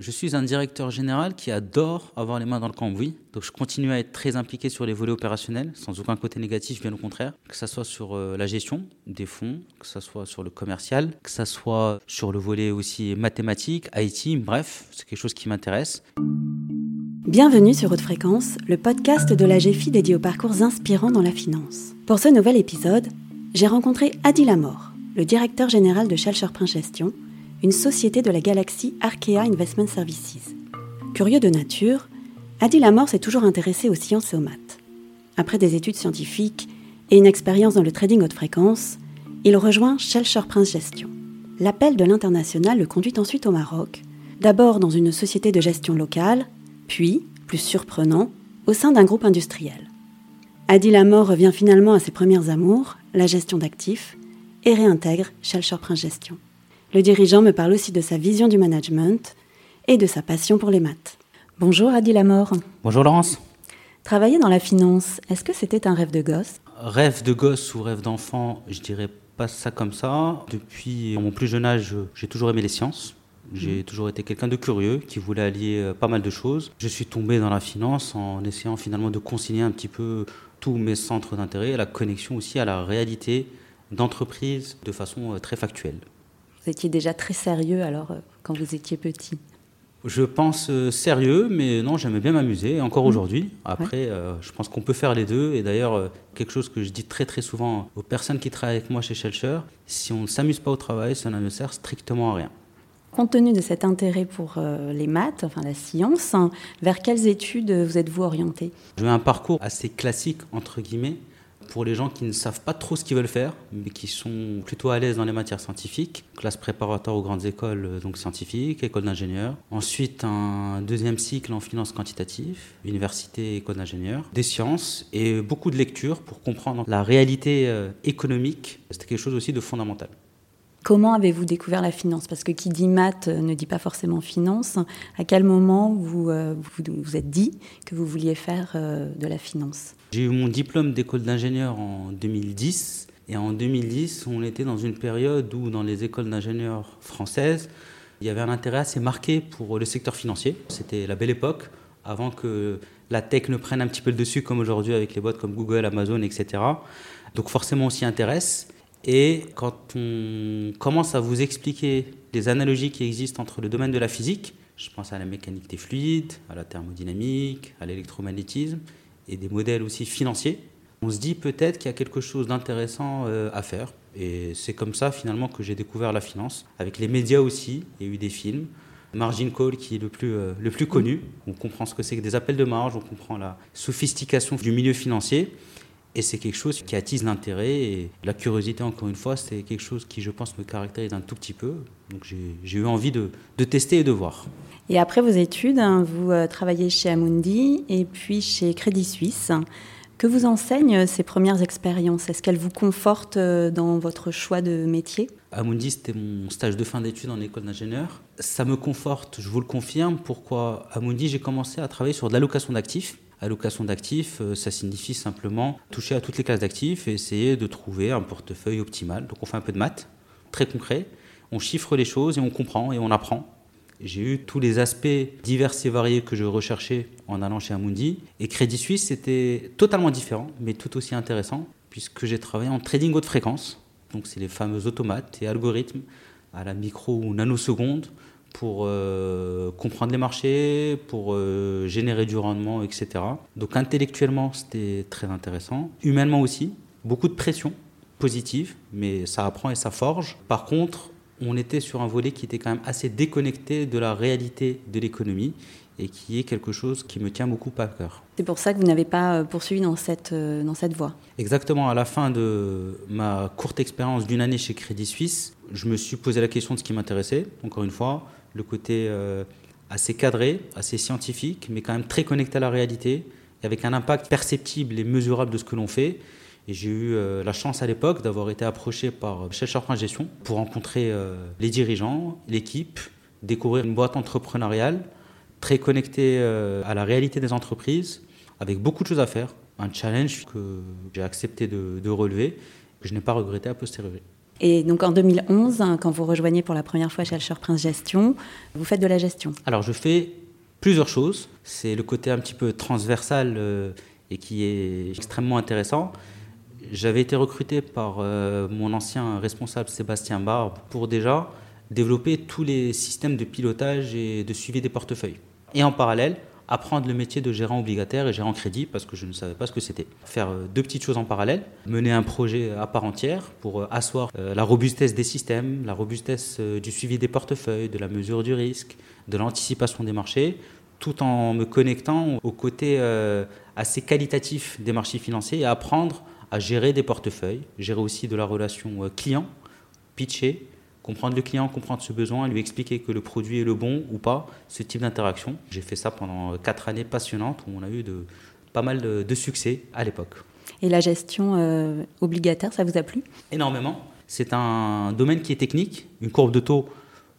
Je suis un directeur général qui adore avoir les mains dans le cambouis. Donc je continue à être très impliqué sur les volets opérationnels, sans aucun côté négatif, bien au contraire. Que ce soit sur euh, la gestion des fonds, que ce soit sur le commercial, que ce soit sur le volet aussi mathématique, IT, bref, c'est quelque chose qui m'intéresse. Bienvenue sur Haute Fréquence, le podcast de la GFI dédié aux parcours inspirants dans la finance. Pour ce nouvel épisode, j'ai rencontré Adi Lamor, le directeur général de Prince Gestion, une société de la galaxie Arkea Investment Services. Curieux de nature, Adi Lamor s'est toujours intéressé aux sciences et aux maths. Après des études scientifiques et une expérience dans le trading haute fréquence, il rejoint Schelcher Prince Gestion. L'appel de l'international le conduit ensuite au Maroc, d'abord dans une société de gestion locale, puis, plus surprenant, au sein d'un groupe industriel. Adi Lamor revient finalement à ses premières amours, la gestion d'actifs, et réintègre Schelcher Prince Gestion. Le dirigeant me parle aussi de sa vision du management et de sa passion pour les maths. Bonjour Adi Lamor. Bonjour Laurence. Travailler dans la finance, est-ce que c'était un rêve de gosse? Rêve de gosse ou rêve d'enfant, je dirais pas ça comme ça. Depuis mon plus jeune âge, j'ai toujours aimé les sciences. J'ai mmh. toujours été quelqu'un de curieux qui voulait allier euh, pas mal de choses. Je suis tombé dans la finance en essayant finalement de concilier un petit peu tous mes centres d'intérêt et la connexion aussi à la réalité d'entreprise de façon euh, très factuelle. Vous étiez déjà très sérieux alors euh, quand vous étiez petit je pense euh, sérieux, mais non, j'aimais bien m'amuser, encore mmh. aujourd'hui. Après, euh, je pense qu'on peut faire les deux. Et d'ailleurs, quelque chose que je dis très très souvent aux personnes qui travaillent avec moi chez Shelcher, si on ne s'amuse pas au travail, ça ne sert strictement à rien. Compte tenu de cet intérêt pour les maths, enfin la science, hein, vers quelles études vous êtes-vous orienté? J'ai un parcours assez classique, entre guillemets pour les gens qui ne savent pas trop ce qu'ils veulent faire, mais qui sont plutôt à l'aise dans les matières scientifiques. Classe préparatoire aux grandes écoles euh, donc scientifiques, école d'ingénieur. Ensuite, un deuxième cycle en finance quantitative, université, école d'ingénieur. Des sciences et beaucoup de lectures pour comprendre la réalité euh, économique. C'était quelque chose aussi de fondamental. Comment avez-vous découvert la finance? Parce que qui dit maths euh, ne dit pas forcément finance. À quel moment vous vous, vous êtes dit que vous vouliez faire de la finance? J'ai eu mon diplôme d'école d'ingénieur en 2010. Et en 2010, on était dans une période où, dans les écoles d'ingénieurs françaises, il y avait un intérêt assez marqué pour le secteur financier. C'était la belle époque, avant que la tech ne prenne un petit peu le dessus, comme aujourd'hui avec les boîtes comme Google, Amazon, etc. Donc forcément, on s'y intéresse. Et quand on commence à vous expliquer les analogies qui existent entre le domaine de la physique, je pense à la mécanique des fluides, à la thermodynamique, à l'électromagnétisme, et des modèles aussi financiers, on se dit peut-être qu'il y a quelque chose d'intéressant euh, à faire. Et c'est comme ça finalement que j'ai découvert la finance. Avec les médias aussi, il y a eu des films. Margin Call qui est le plus, euh, le plus connu. On comprend ce que c'est que des appels de marge, on comprend la sophistication du milieu financier. Et c'est quelque chose qui attise l'intérêt et la curiosité, encore une fois, c'est quelque chose qui, je pense, me caractérise un tout petit peu. Donc j'ai eu envie de, de tester et de voir. Et après vos études, hein, vous euh, travaillez chez Amundi et puis chez Crédit Suisse. Que vous enseignent ces premières expériences? Est-ce qu'elles vous confortent euh, dans votre choix de métier? Amundi, c'était mon stage de fin d'études en école d'ingénieur. Ça me conforte, je vous le confirme. Pourquoi Amundi, j'ai commencé à travailler sur de l'allocation d'actifs. Allocation d'actifs, euh, ça signifie simplement toucher à toutes les classes d'actifs et essayer de trouver un portefeuille optimal. Donc on fait un peu de maths, très concret. On chiffre les choses et on comprend et on apprend. J'ai eu tous les aspects divers et variés que je recherchais en allant chez Amundi. Et Crédit Suisse, c'était totalement différent, mais tout aussi intéressant, puisque j'ai travaillé en trading haute fréquence. Donc, c'est les fameux automates et algorithmes à la micro ou nanoseconde pour euh, comprendre les marchés, pour euh, générer du rendement, etc. Donc, intellectuellement, c'était très intéressant. Humainement aussi, beaucoup de pression positive, mais ça apprend et ça forge. Par contre, on était sur un volet qui était quand même assez déconnecté de la réalité de l'économie et qui est quelque chose qui me tient beaucoup à cœur. C'est pour ça que vous n'avez pas euh, poursuivi dans cette, dans cette voie Exactement. À la fin de ma courte expérience d'une année chez Crédit Suisse, je me suis posé la question de ce qui m'intéressait. Encore une fois, le côté euh, assez cadré, assez scientifique, mais quand même très connecté à la réalité, avec un impact perceptible et mesurable de ce que l'on fait. Et j'ai eu euh, la chance à l'époque d'avoir été approché par Chercheur Prince Gestion pour rencontrer euh, les dirigeants, l'équipe, découvrir une boîte entrepreneuriale très connectée à la réalité des entreprises, avec beaucoup de choses à faire. Un challenge que j'ai accepté de, relever, que je n'ai pas regretté a posteriori. Et donc en 2011, hein, quand vous rejoignez pour la première fois Shelcher Prince Gestion, vous faites de la gestion. Alors je fais plusieurs choses. C'est le côté un petit peu transversal euh, et qui est extrêmement intéressant. J'avais été recruté par euh, mon ancien responsable Sébastien Barbe pour déjà développer tous les systèmes de pilotage et de suivi des portefeuilles. Et en parallèle, apprendre le métier de gérant obligataire et gérant crédit parce que je ne savais pas ce que c'était. Faire euh, deux petites choses en parallèle, mener un projet à part entière pour euh, asseoir euh, la robustesse des systèmes, la robustesse du suivi des portefeuilles, de la mesure du risque, de l'anticipation des marchés, tout en me connectant au côté assez qualitatif des marchés financiers et apprendre à gérer des portefeuilles, gérer aussi de la relation client, pitcher, comprendre le client, comprendre ce besoin, lui expliquer que le produit est le bon ou pas, ce type d'interaction. J'ai fait ça pendant quatre années passionnantes où on a eu de, pas mal de, succès à l'époque. Et la gestion euh, obligataire, ça vous a plu? Énormément. C'est un domaine qui est technique. Une courbe de taux,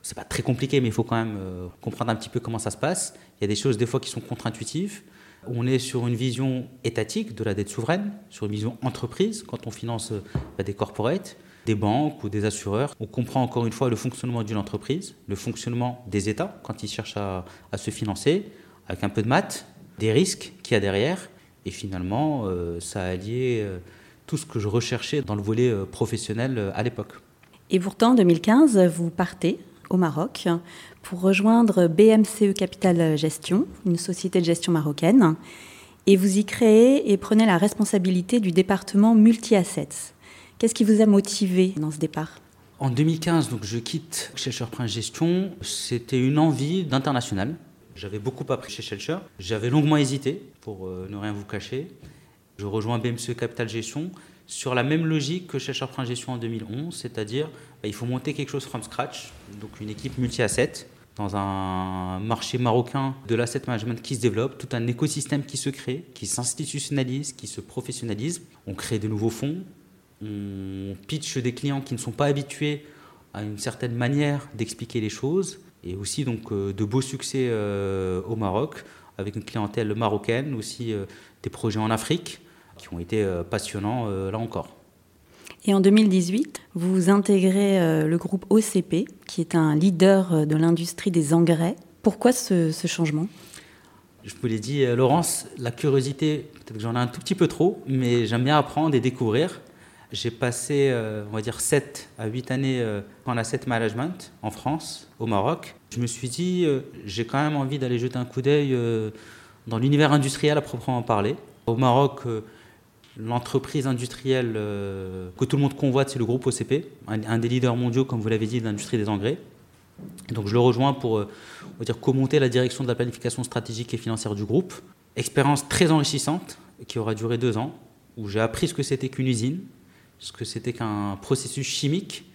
c'est pas très compliqué, mais il faut quand même euh, comprendre un petit peu comment ça se passe. Il y a des choses des fois qui sont contre-intuitives. On est sur une vision étatique de la dette souveraine, sur une vision entreprise quand on finance euh, des corporates des banques ou des assureurs. On comprend encore une fois le fonctionnement d'une entreprise, le fonctionnement des États quand ils cherchent à, se financer, avec un peu de maths, des risques qu'il y a derrière. Et finalement, euh, ça a allié euh, tout ce que je recherchais dans le volet euh, professionnel à l'époque. Et pourtant, en 2015, vous partez au Maroc pour rejoindre BMCE Capital Gestion, une société de gestion marocaine. Et vous y créez et prenez la responsabilité du département multi-assets. Qu'est-ce qui vous a motivé dans ce départ? En 2015, donc, je quitte Shelcher Prince Gestion. C'était une envie d'international. J'avais beaucoup appris chez Shelcher. J'avais longuement hésité, pour euh, ne rien vous cacher. Je rejoins BMC Capital Gestion sur la même logique que Shelcher Prince Gestion en 2011, c'est-à-dire bah, il faut monter quelque chose from scratch, donc une équipe multi-asset dans un marché marocain de l'asset management qui se développe, tout un écosystème qui se crée, qui s'institutionnalise, qui se professionnalise. On crée de nouveaux fonds, on pitch des clients qui ne sont pas habitués à une certaine manière d'expliquer les choses et aussi donc euh, de beaux succès euh, au Maroc avec une clientèle marocaine, aussi euh, des projets en Afrique qui ont été passionnants là encore. Et en 2018, vous intégrez le groupe OCP, qui est un leader de l'industrie des engrais. Pourquoi ce, ce changement? Je vous l'ai dit, Laurence, la curiosité, peut-être que j'en ai un tout petit peu trop, mais j'aime bien apprendre et découvrir. J'ai passé, euh, on va dire, 7 à 8 années euh, en asset management en France, au Maroc. Je me suis dit, euh, j'ai quand même envie d'aller jeter un coup d'œil dans l'univers industriel à proprement parler. Au Maroc, l'entreprise industrielle que tout le monde convoite, c'est le groupe OCP, un, des leaders mondiaux, comme vous l'avez dit, de l'industrie des engrais. donc je le rejoins pour on va dire, commenter la direction de la planification stratégique et financière du groupe. Expérience très enrichissante qui aura duré deux ans, où j'ai appris ce que c'était qu'une usine, ce que c'était qu'un processus chimique,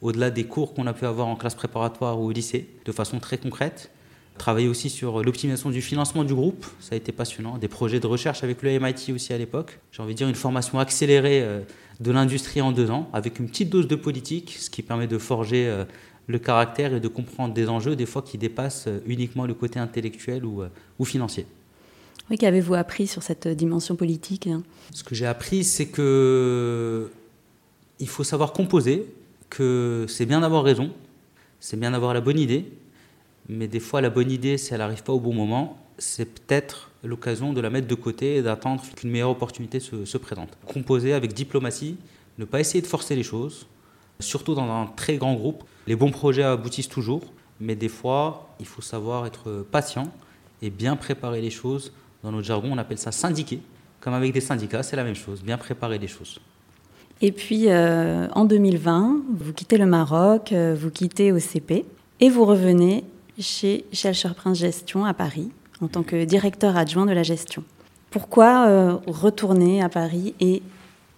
au-delà des cours qu'on a pu avoir en classe préparatoire ou au lycée, de façon très concrète. Travailler aussi sur l'optimisation du financement du groupe, ça a été passionnant. Des projets de recherche avec le MIT aussi à l'époque. J'ai envie de dire une formation accélérée euh, de l'industrie en deux ans, avec une petite dose de politique, ce qui permet de forger euh, le caractère et de comprendre des enjeux, des fois qui dépassent euh, uniquement le côté intellectuel ou, ou financier. Oui, qu'avez-vous appris sur cette dimension politique hein? Ce que j'ai appris, c'est que il faut savoir composer, que c'est bien d'avoir raison, c'est bien d'avoir la bonne idée, mais des fois la bonne idée, si elle n'arrive pas au bon moment, c'est peut-être l'occasion de la mettre de côté et d'attendre qu'une meilleure opportunité se, présente. Composer avec diplomatie, ne pas essayer de forcer les choses, surtout dans un très grand groupe. Les bons projets aboutissent toujours, mais des fois, il faut savoir être patient et bien préparer les choses. Dans notre jargon, on appelle ça syndiquer. Comme avec des syndicats, c'est la même chose, bien préparer les choses. Et puis euh, en 2020, vous quittez le Maroc, euh, vous quittez OCP et vous revenez chez Shelcher Prince Gestion à Paris en tant que directeur adjoint de la gestion. Pourquoi euh, retourner à Paris et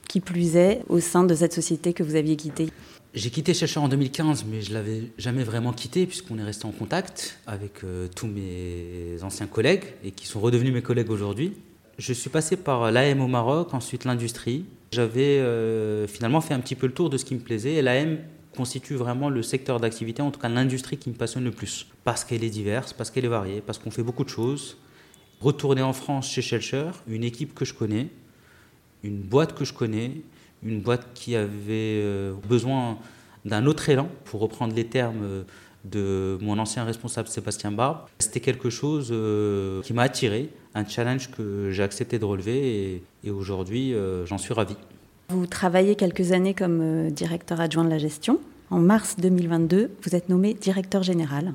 qui plus est au sein de cette société que vous aviez quittée? J'ai quitté Shelcher en 2015, mais je ne l'avais jamais vraiment quitté puisqu'on est resté en contact avec tous mes anciens collègues et qui sont redevenus mes collègues aujourd'hui. Je suis passé par l'AM au Maroc, ensuite l'industrie, j'avais euh, finalement fait un petit peu le tour de ce qui me plaisait et l'AM constitue vraiment le secteur d'activité, en tout cas l'industrie qui me passionne le plus. Parce qu'elle est diverse, parce qu'elle est variée, parce qu'on fait beaucoup de choses. Retourner en France chez Shelcher, une équipe que je connais, une boîte que je connais, une boîte qui avait besoin d'un autre élan, pour reprendre les termes de mon ancien responsable Sébastien Barbe. C'était quelque chose qui m'a attiré, un challenge que j'ai accepté de relever et, aujourd'hui j'en suis ravi. Vous travaillez quelques années comme directeur adjoint de la gestion. En mars 2022, vous êtes nommé directeur général.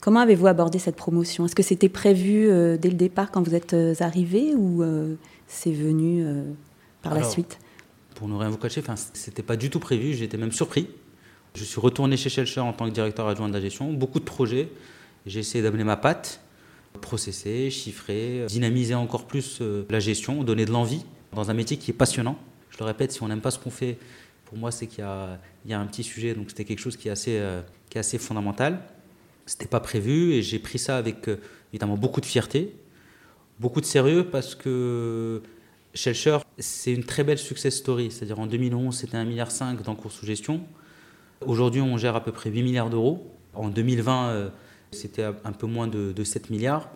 Comment avez-vous abordé cette promotion? Est-ce que c'était prévu euh, dès le départ quand vous êtes euh, arrivé ou euh, c'est venu par la suite? Pour ne rien vous cacher, c'était pas du tout prévu, j'étais même surpris. Je suis retourné chez Shelcher en tant que directeur adjoint de la gestion, beaucoup de projets. J'ai essayé d'amener ma patte, processer, chiffrer, dynamiser encore plus la gestion, donner de l'envie dans un métier qui est passionnant. Je le répète, si on n'aime pas ce qu'on fait, pour moi, c'est qu'il y, a, un petit sujet, donc c'était quelque chose qui est assez, euh, fondamental. C'était pas prévu et j'ai pris ça avec euh, évidemment beaucoup de fierté, beaucoup de sérieux parce que Shelcher, c'est une très belle success story. C'est-à-dire en 2011, c'était 1,5 milliard d'encours sous gestion. Aujourd'hui, on gère à peu près 8 milliards d'euros. En 2020, euh, c'était un peu moins de, de 7 milliards.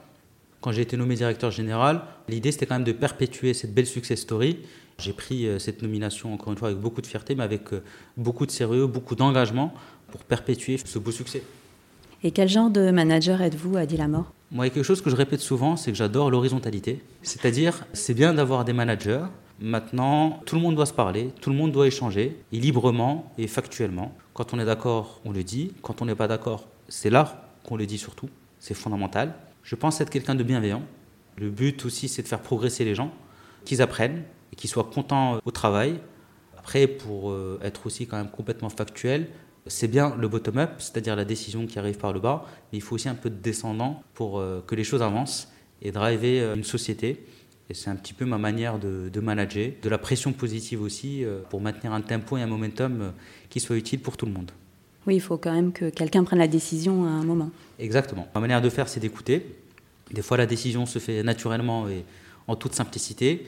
Quand j'ai été nommé directeur général, l'idée c'était quand même de perpétuer cette belle success story j'ai pris euh, cette nomination, encore une fois, avec beaucoup de fierté, mais avec euh, beaucoup de sérieux, beaucoup d'engagement pour perpétuer ce beau succès. Et quel genre de manager êtes-vous, Adi Lamort Moi, quelque chose que je répète souvent, c'est que j'adore l'horizontalité. C'est-à-dire, c'est bien d'avoir des managers. Maintenant, tout le monde doit se parler, tout le monde doit échanger, et librement et factuellement. Quand on est d'accord, on le dit. Quand on n'est pas d'accord, c'est là qu'on le dit surtout. C'est fondamental. Je pense être quelqu'un de bienveillant. Le but aussi, c'est de faire progresser les gens, qu'ils apprennent, et qu'ils soient contents euh, au travail. Après, pour euh, être aussi quand même complètement factuel, c'est bien le bottom-up, c'est-à-dire la décision qui arrive par le bas, mais il faut aussi un peu de descendant pour euh, que les choses avancent et driver une société. Et c'est un petit peu ma manière de, manager, de la pression positive aussi, pour maintenir un tempo et un momentum qui soit utile pour tout le monde. Oui, il faut quand même que quelqu'un prenne la décision à un moment. Exactement. Ma manière de faire, c'est d'écouter. Des fois, la décision se fait naturellement et en toute simplicité.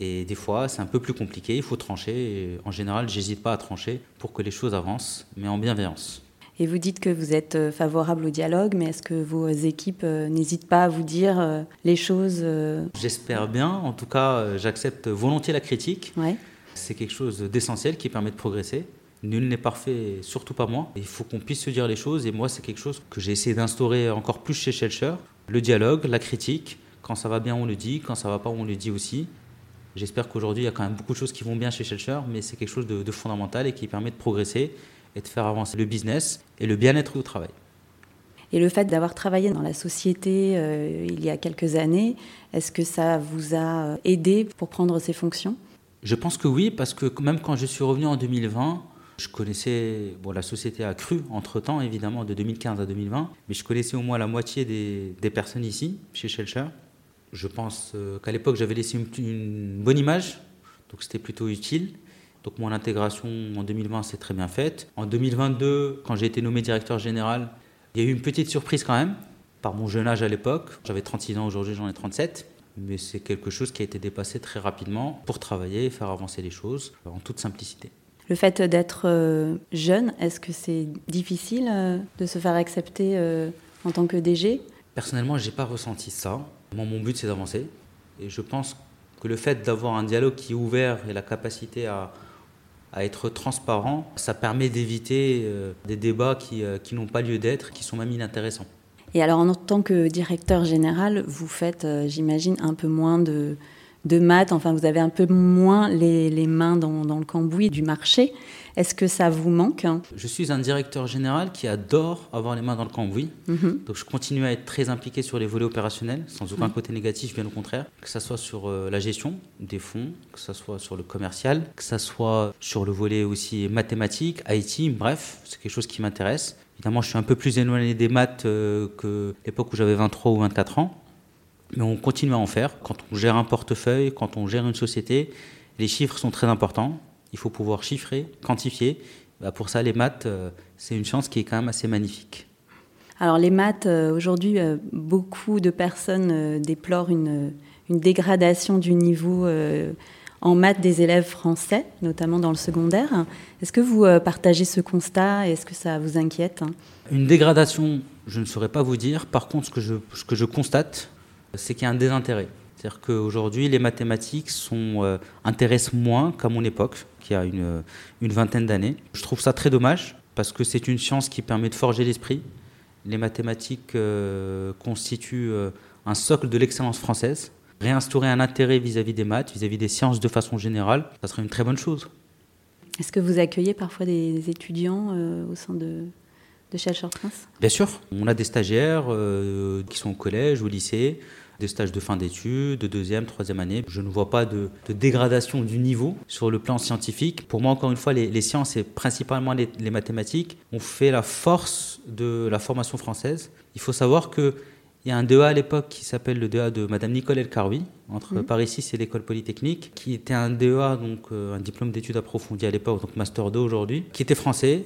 Et des fois, c'est un peu plus compliqué, il faut trancher. Et en général, j'hésite pas à trancher pour que les choses avancent, mais en bienveillance. Et vous dites que vous êtes euh, favorable au dialogue, mais est-ce que vos équipes euh, n'hésitent pas à vous dire euh, les choses J'espère bien. En tout cas, j'accepte volontiers la critique. Ouais. C'est quelque chose d'essentiel qui permet de progresser. Nul n'est parfait, surtout pas moi. Il faut qu'on puisse se dire les choses. Et moi, c'est quelque chose que j'ai essayé d'instaurer encore plus chez Shelcher. Le dialogue, la critique. Quand ça va bien, on le dit. Quand ça va pas, on le dit aussi. J'espère qu'aujourd'hui, il y a quand même beaucoup de choses qui vont bien chez Shelcher, mais c'est quelque chose de, fondamental et qui permet de progresser et de faire avancer le business et le bien-être au travail. Et le fait d'avoir travaillé dans la société euh, il y a quelques années, est-ce que ça vous a aidé pour prendre ces fonctions? Je pense que oui, parce que même quand je suis revenu en 2020, je connaissais, bon, la société a cru entre-temps, évidemment, de 2015 à 2020, mais je connaissais au moins la moitié des, des personnes ici, chez Shelcher. Je pense euh, qu'à l'époque, j'avais laissé une, bonne image, donc c'était plutôt utile. Donc mon intégration en 2020 s'est très bien faite. En 2022, quand j'ai été nommé directeur général, il y a eu une petite surprise quand même, par mon jeune âge à l'époque. J'avais 36 ans, aujourd'hui j'en ai 37. Mais c'est quelque chose qui a été dépassé très rapidement pour travailler et faire avancer les choses en toute simplicité. Le fait d'être euh, jeune, est-ce que c'est difficile euh, de se faire accepter en tant que DG Personnellement, je n'ai pas ressenti ça. Moi, mon but, c'est d'avancer. Et je pense que le fait d'avoir un dialogue qui est ouvert et la capacité à, à être transparent, ça permet d'éviter euh, des débats qui, euh, qui n'ont pas lieu d'être, qui sont même inintéressants. Et alors, en tant que directeur général, vous faites, euh, j'imagine, un peu moins de, de maths, enfin, vous avez un peu moins les, les mains dans, dans, le cambouis du marché. Est-ce que ça vous manque Je suis un directeur général qui adore avoir les mains dans le cambouis. Mhm. Donc je continue à être très impliqué sur les volets opérationnels, sans aucun côté négatif, bien au contraire. Que ce soit sur euh, la gestion des fonds, que ce soit sur le commercial, que ce soit sur le volet aussi mathématique, IT, bref, c'est quelque chose qui m'intéresse. Évidemment, je suis un peu plus éloigné des maths euh, que l'époque où j'avais 23 ou 24 ans. Mais on continue à en faire. Quand on gère un portefeuille, quand on gère une société, les chiffres sont très importants. Il faut pouvoir chiffrer, quantifier. Bah, pour ça, les maths, euh, c'est une chance qui est quand même assez magnifique. Alors les maths, euh, aujourd'hui, euh, beaucoup de personnes déplorent une, une, dégradation du niveau en maths des élèves français, notamment dans le secondaire. Est-ce que vous partagez ce constat est-ce que ça vous inquiète? Une dégradation, je ne saurais pas vous dire. Par contre, ce que je, ce que je constate, c'est qu'il y a un désintérêt. C'est-à-dire qu'aujourd'hui, les mathématiques sont, euh, intéressent moins qu'à mon époque, qui a une, une vingtaine d'années. Je trouve ça très dommage, parce que c'est une science qui permet de forger l'esprit. Les mathématiques euh, constituent euh, un socle de l'excellence française. Réinstaurer un intérêt vis-à-vis des maths, vis-à-vis des sciences de façon générale, ça serait une très bonne chose. Est-ce que vous accueillez parfois des étudiants au sein de, de Prince Bien sûr, on a des stagiaires qui sont au collège, au lycée, des stages de fin d'études, de deuxième, troisième année. Je ne vois pas de, dégradation du niveau sur le plan scientifique. Pour moi, encore une fois, les, sciences et principalement les, mathématiques ont fait la force de la formation française. Il faut savoir que il y a un DEA à l'époque qui s'appelle le DEA de Madame Nicole Elkaroui, entre mmh. Paris 6 et l'école polytechnique, qui était un DEA, donc euh, un diplôme d'études approfondies à l'époque, donc Master 2 aujourd'hui, qui était français,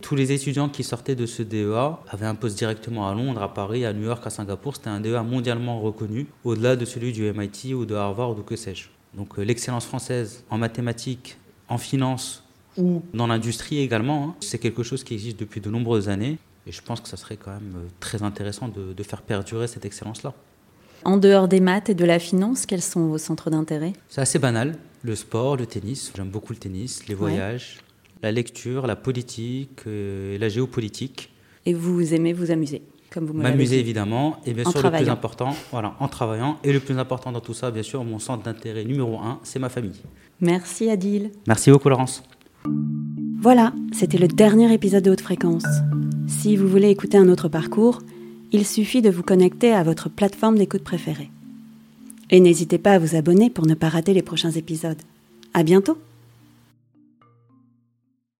tous les étudiants qui sortaient de ce DEA avaient un poste directement à Londres, à Paris, à New York, à Singapour. C'était un DEA mondialement reconnu, au-delà de celui du MIT ou de Harvard ou que sais-je. Donc euh, l'excellence française en mathématiques, en finance ou dans l'industrie également, hein, c'est quelque chose qui existe depuis de nombreuses années. Et je pense que ça serait quand même euh, très intéressant de, faire perdurer cette excellence-là. En dehors des maths et de la finance, quels sont vos centres d'intérêt? C'est assez banal. Le sport, le tennis. J'aime beaucoup le tennis, les voyages, la lecture, la politique euh, et la géopolitique. Et vous aimez vous amuser comme vous M'amuser évidemment, et bien sûr le plus important, voilà, en travaillant. Et le plus important dans tout ça, bien sûr, mon centre d'intérêt numéro un, c'est ma famille. Merci Adil. Merci beaucoup Laurence. Voilà, c'était le dernier épisode de Haute Fréquence. Si vous voulez écouter un autre parcours, il suffit de vous connecter à votre plateforme d'écoute préférée. Et n'hésitez pas à vous abonner pour ne pas rater les prochains épisodes. À bientôt!